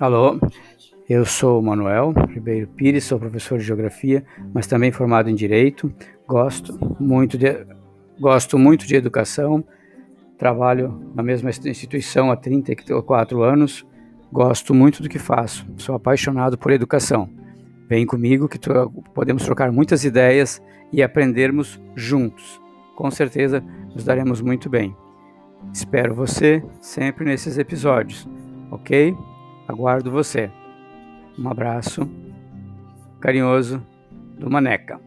Alô, eu sou Manuel Ribeiro Pires, sou professor de Geografia, mas também formado em Direito. Gosto muito de, gosto muito de educação, trabalho na mesma instituição há 34 anos, gosto muito do que faço, sou apaixonado por educação. Vem comigo que podemos trocar muitas ideias e aprendermos juntos. Com certeza nos daremos muito bem. Espero você sempre nesses episódios, ok? Aguardo você. Um abraço carinhoso do Maneca.